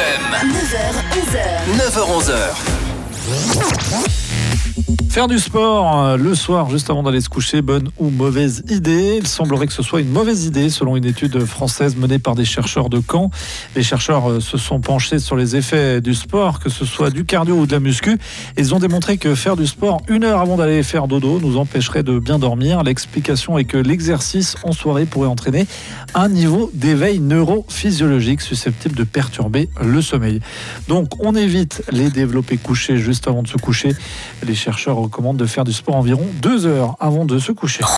9h, 11h. 9h-11h. Faire du sport euh, le soir juste avant d'aller se coucher, bonne ou mauvaise idée Il semblerait que ce soit une mauvaise idée selon une étude française menée par des chercheurs de Caen. Les chercheurs euh, se sont penchés sur les effets du sport, que ce soit du cardio ou de la muscu. Ils ont démontré que faire du sport une heure avant d'aller faire dodo nous empêcherait de bien dormir. L'explication est que l'exercice en soirée pourrait entraîner un niveau d'éveil neurophysiologique susceptible de perturber le sommeil. Donc on évite les développés couchés juste avant de se coucher. Les chercheurs recommande de faire du sport environ deux heures avant de se coucher.